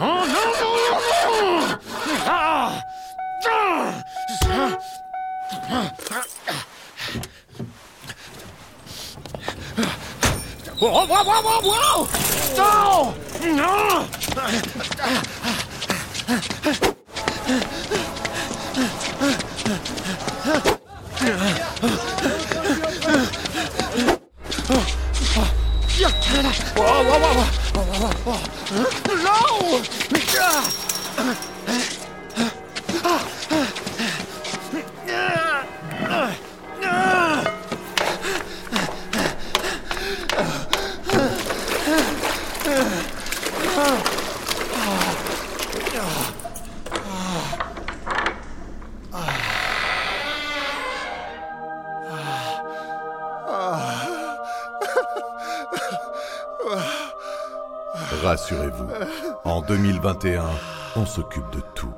Non, non, Whoa, whoa, whoa, whoa, whoa! No! No! Whoa, whoa, whoa, whoa, whoa, whoa, whoa! No! Rassurez-vous, en 2021, on s'occupe de tout.